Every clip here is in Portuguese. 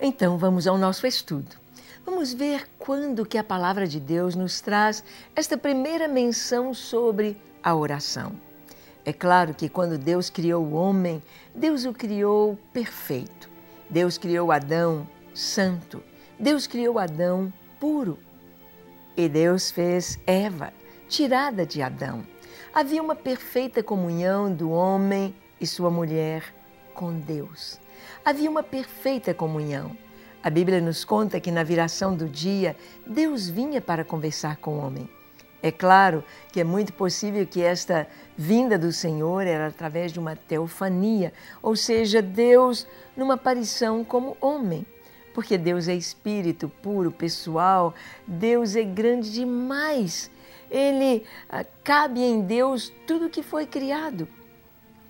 Então vamos ao nosso estudo. Vamos ver quando que a palavra de Deus nos traz esta primeira menção sobre a oração. É claro que quando Deus criou o homem, Deus o criou perfeito. Deus criou Adão santo. Deus criou Adão puro. E Deus fez Eva, tirada de Adão. Havia uma perfeita comunhão do homem e sua mulher com Deus. Havia uma perfeita comunhão. A Bíblia nos conta que na viração do dia, Deus vinha para conversar com o homem. É claro que é muito possível que esta vinda do Senhor era através de uma teofania, ou seja, Deus numa aparição como homem. Porque Deus é espírito puro, pessoal, Deus é grande demais. Ele ah, cabe em Deus tudo que foi criado.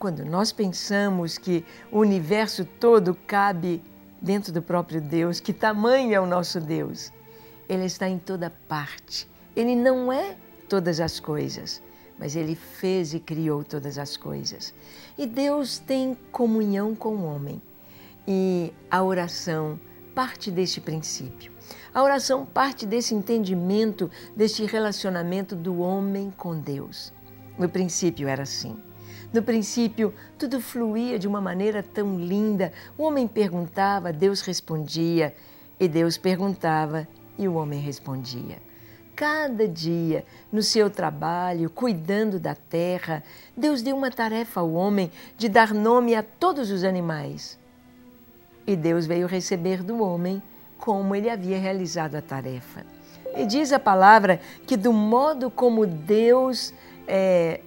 Quando nós pensamos que o universo todo cabe dentro do próprio Deus, que tamanho é o nosso Deus? Ele está em toda parte. Ele não é todas as coisas, mas ele fez e criou todas as coisas. E Deus tem comunhão com o homem. E a oração parte deste princípio. A oração parte desse entendimento, deste relacionamento do homem com Deus. No princípio era assim. No princípio, tudo fluía de uma maneira tão linda. O homem perguntava, Deus respondia, e Deus perguntava e o homem respondia. Cada dia, no seu trabalho, cuidando da terra, Deus deu uma tarefa ao homem de dar nome a todos os animais. E Deus veio receber do homem como ele havia realizado a tarefa. E diz a palavra que, do modo como Deus é,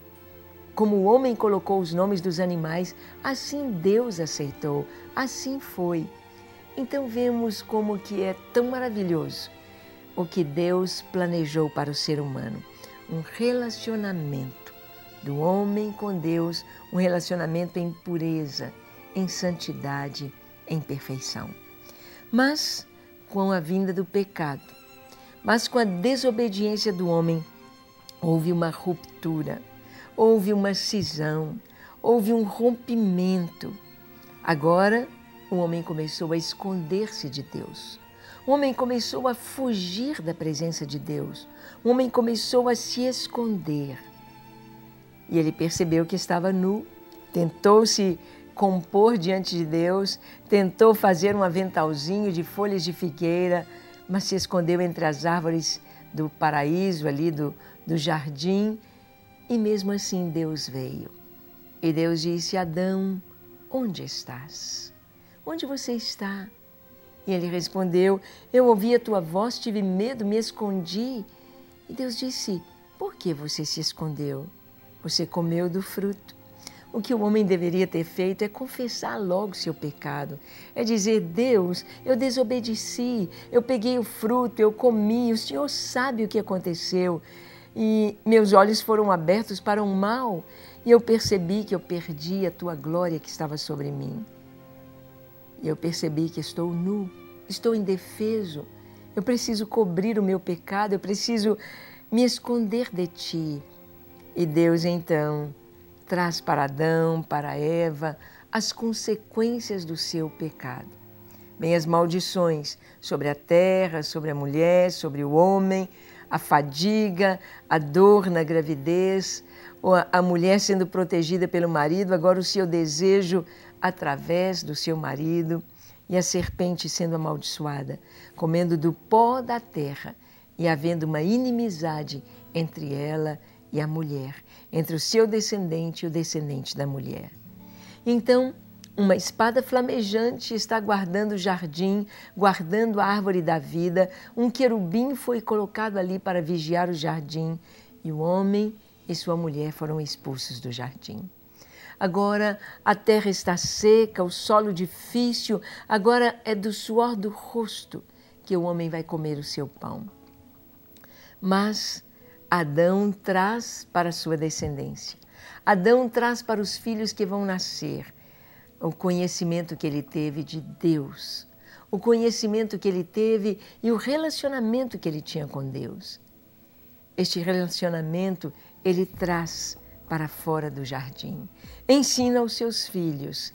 como o homem colocou os nomes dos animais, assim Deus aceitou, assim foi. Então vemos como que é tão maravilhoso o que Deus planejou para o ser humano, um relacionamento do homem com Deus, um relacionamento em pureza, em santidade, em perfeição. Mas com a vinda do pecado, mas com a desobediência do homem, houve uma ruptura houve uma cisão, houve um rompimento. Agora, o homem começou a esconder-se de Deus. O homem começou a fugir da presença de Deus. O homem começou a se esconder. E ele percebeu que estava nu, tentou se compor diante de Deus, tentou fazer um aventalzinho de folhas de figueira, mas se escondeu entre as árvores do paraíso ali do, do jardim e mesmo assim Deus veio. E Deus disse: Adão, onde estás? Onde você está? E ele respondeu: Eu ouvi a tua voz, tive medo, me escondi. E Deus disse: Por que você se escondeu? Você comeu do fruto. O que o homem deveria ter feito é confessar logo seu pecado. É dizer: Deus, eu desobedeci, eu peguei o fruto, eu comi, o Senhor sabe o que aconteceu e meus olhos foram abertos para o mal e eu percebi que eu perdi a tua glória que estava sobre mim. E eu percebi que estou nu, estou indefeso, eu preciso cobrir o meu pecado, eu preciso me esconder de ti. E Deus então traz para Adão, para Eva, as consequências do seu pecado. Vem as maldições sobre a terra, sobre a mulher, sobre o homem, a fadiga, a dor na gravidez, a mulher sendo protegida pelo marido, agora o seu desejo através do seu marido, e a serpente sendo amaldiçoada, comendo do pó da terra e havendo uma inimizade entre ela e a mulher, entre o seu descendente e o descendente da mulher. Então, uma espada flamejante está guardando o jardim, guardando a árvore da vida. Um querubim foi colocado ali para vigiar o jardim e o homem e sua mulher foram expulsos do jardim. Agora a terra está seca, o solo difícil, agora é do suor do rosto que o homem vai comer o seu pão. Mas Adão traz para sua descendência. Adão traz para os filhos que vão nascer o conhecimento que ele teve de Deus, o conhecimento que ele teve e o relacionamento que ele tinha com Deus. Este relacionamento ele traz para fora do jardim, ensina aos seus filhos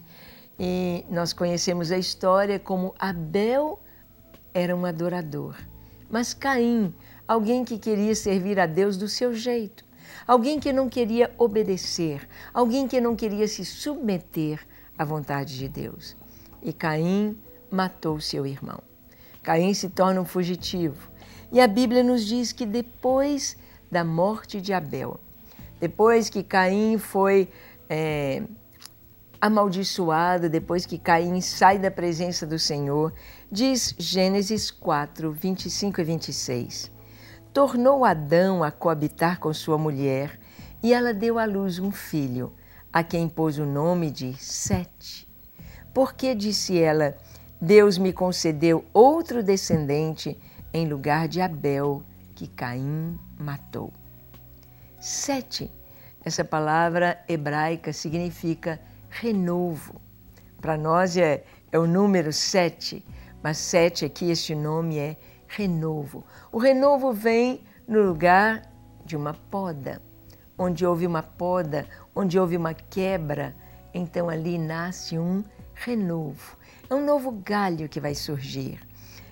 E nós conhecemos a história como Abel era um adorador, mas Caim, alguém que queria servir a Deus do seu jeito, alguém que não queria obedecer, alguém que não queria se submeter à vontade de Deus. E Caim matou seu irmão. Caim se torna um fugitivo. E a Bíblia nos diz que depois da morte de Abel, depois que Caim foi é, amaldiçoado, depois que Caim sai da presença do Senhor, diz Gênesis 4, 25 e 26. Tornou Adão a coabitar com sua mulher e ela deu à luz um filho, a quem pôs o nome de Sete. Porque, disse ela, Deus me concedeu outro descendente em lugar de Abel, que Caim matou. Sete, essa palavra hebraica significa renovo. Para nós é, é o número sete, mas sete aqui, este nome é renovo. O renovo vem no lugar de uma poda. Onde houve uma poda, onde houve uma quebra, então ali nasce um renovo. É um novo galho que vai surgir.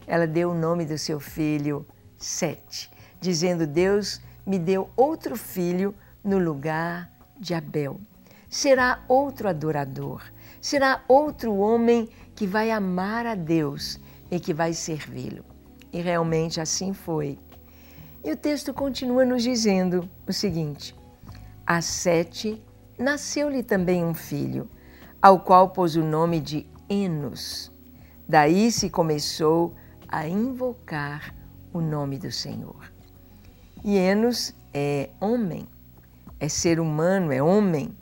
Ela deu o nome do seu filho Sete, dizendo: Deus me deu outro filho no lugar de Abel. Será outro adorador, será outro homem que vai amar a Deus e que vai servi-lo. E realmente assim foi. E o texto continua nos dizendo o seguinte: A Sete nasceu-lhe também um filho, ao qual pôs o nome de Enos. Daí se começou a invocar o nome do Senhor. E Enos é homem, é ser humano, é homem.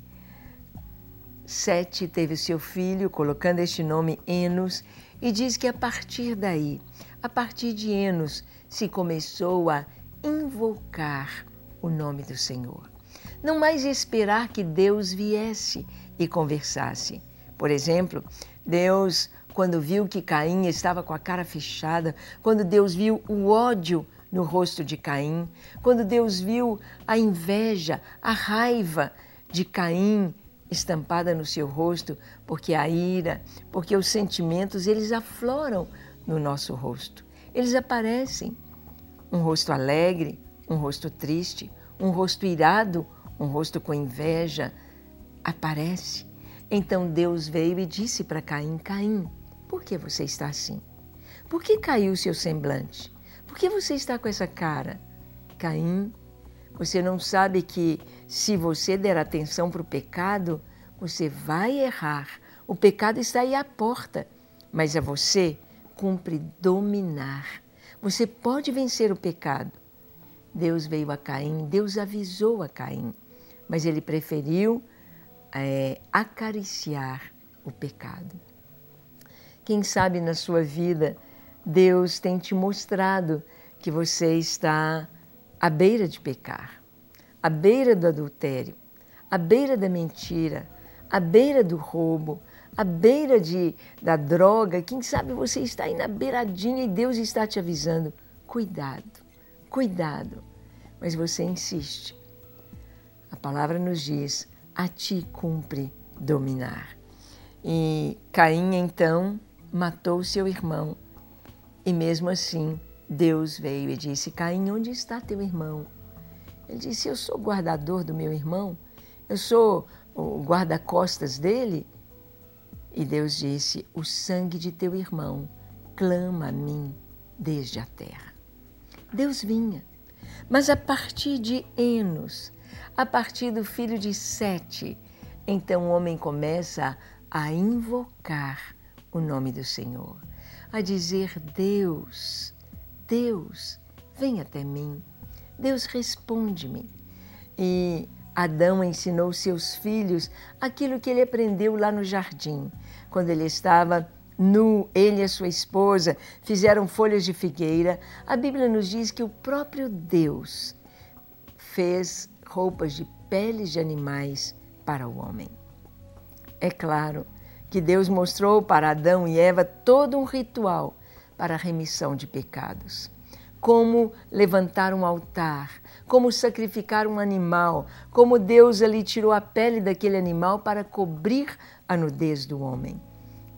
Sete teve seu filho, colocando este nome Enos, e diz que a partir daí, a partir de Enos, se começou a invocar o nome do Senhor. Não mais esperar que Deus viesse e conversasse. Por exemplo, Deus, quando viu que Caim estava com a cara fechada, quando Deus viu o ódio no rosto de Caim, quando Deus viu a inveja, a raiva de Caim estampada no seu rosto, porque a ira, porque os sentimentos, eles afloram no nosso rosto. Eles aparecem. Um rosto alegre, um rosto triste, um rosto irado, um rosto com inveja, aparece. Então Deus veio e disse para Caim: Caim, por que você está assim? Por que caiu o seu semblante? Por que você está com essa cara? Caim, você não sabe que se você der atenção para o pecado, você vai errar. O pecado está aí à porta, mas a você cumpre dominar. Você pode vencer o pecado. Deus veio a Caim, Deus avisou a Caim, mas ele preferiu é, acariciar o pecado. Quem sabe na sua vida Deus tem te mostrado que você está à beira de pecar, à beira do adultério, à beira da mentira, à beira do roubo, à beira de, da droga. Quem sabe você está aí na beiradinha e Deus está te avisando: cuidado, cuidado. Mas você insiste. A palavra nos diz: a ti cumpre dominar. E Caim então matou seu irmão. E mesmo assim, Deus veio e disse: Caim, onde está teu irmão? Ele disse: Eu sou guardador do meu irmão, eu sou o guarda-costas dele. E Deus disse: O sangue de teu irmão clama a mim desde a terra. Deus vinha, mas a partir de Enos, a partir do filho de Sete, então o homem começa a invocar o nome do Senhor, a dizer: Deus, Deus, vem até mim. Deus responde-me. E Adão ensinou seus filhos aquilo que ele aprendeu lá no jardim, quando ele estava nu, ele e a sua esposa fizeram folhas de figueira. A Bíblia nos diz que o próprio Deus fez roupas de peles de animais para o homem. É claro que Deus mostrou para Adão e Eva todo um ritual para a remissão de pecados. Como levantar um altar, como sacrificar um animal, como Deus ali tirou a pele daquele animal para cobrir a nudez do homem.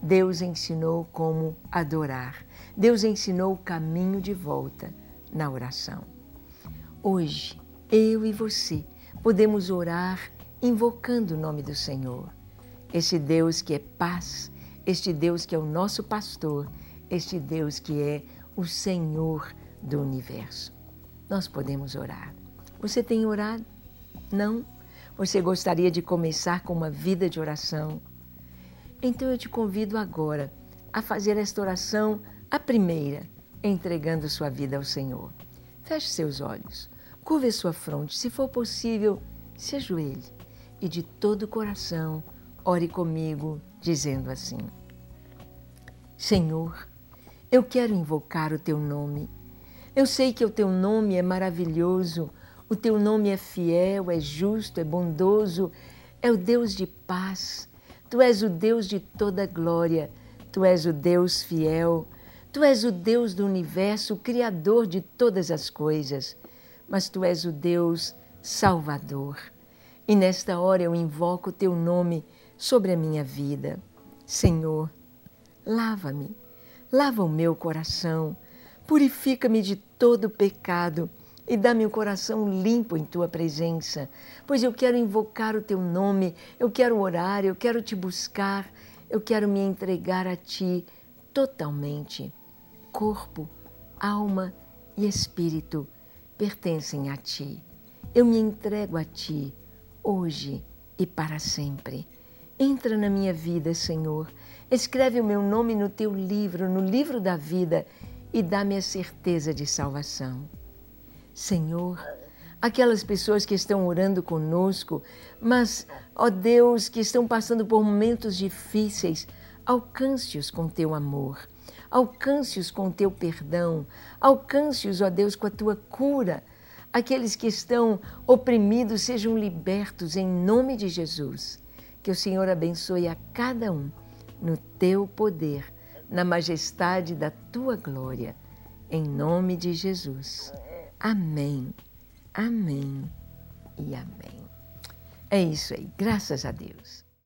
Deus ensinou como adorar. Deus ensinou o caminho de volta na oração. Hoje, eu e você podemos orar invocando o nome do Senhor. Este Deus que é paz, este Deus que é o nosso pastor, este Deus que é o Senhor do universo. Nós podemos orar. Você tem orado? Não? Você gostaria de começar com uma vida de oração? Então eu te convido agora a fazer esta oração, a primeira, entregando sua vida ao Senhor. Feche seus olhos, curve sua fronte, se for possível, se ajoelhe e de todo o coração ore comigo, dizendo assim: Senhor, eu quero invocar o teu nome. Eu sei que o teu nome é maravilhoso, o teu nome é fiel, é justo, é bondoso, é o Deus de paz. Tu és o Deus de toda glória, tu és o Deus fiel, tu és o Deus do universo, o Criador de todas as coisas, mas tu és o Deus Salvador. E nesta hora eu invoco o teu nome sobre a minha vida. Senhor, lava-me, lava o meu coração, purifica-me de todo pecado e dá-me um coração limpo em tua presença, pois eu quero invocar o teu nome, eu quero orar, eu quero te buscar, eu quero me entregar a ti totalmente. Corpo, alma e espírito pertencem a ti. Eu me entrego a ti hoje e para sempre. Entra na minha vida, Senhor. Escreve o meu nome no teu livro, no livro da vida, e dá-me a certeza de salvação. Senhor, aquelas pessoas que estão orando conosco, mas, ó Deus, que estão passando por momentos difíceis, alcance-os com teu amor, alcance-os com teu perdão, alcance-os, ó Deus, com a tua cura. Aqueles que estão oprimidos sejam libertos em nome de Jesus. Que o Senhor abençoe a cada um no teu poder, na majestade da tua glória. Em nome de Jesus. Amém, amém e amém. É isso aí, graças a Deus.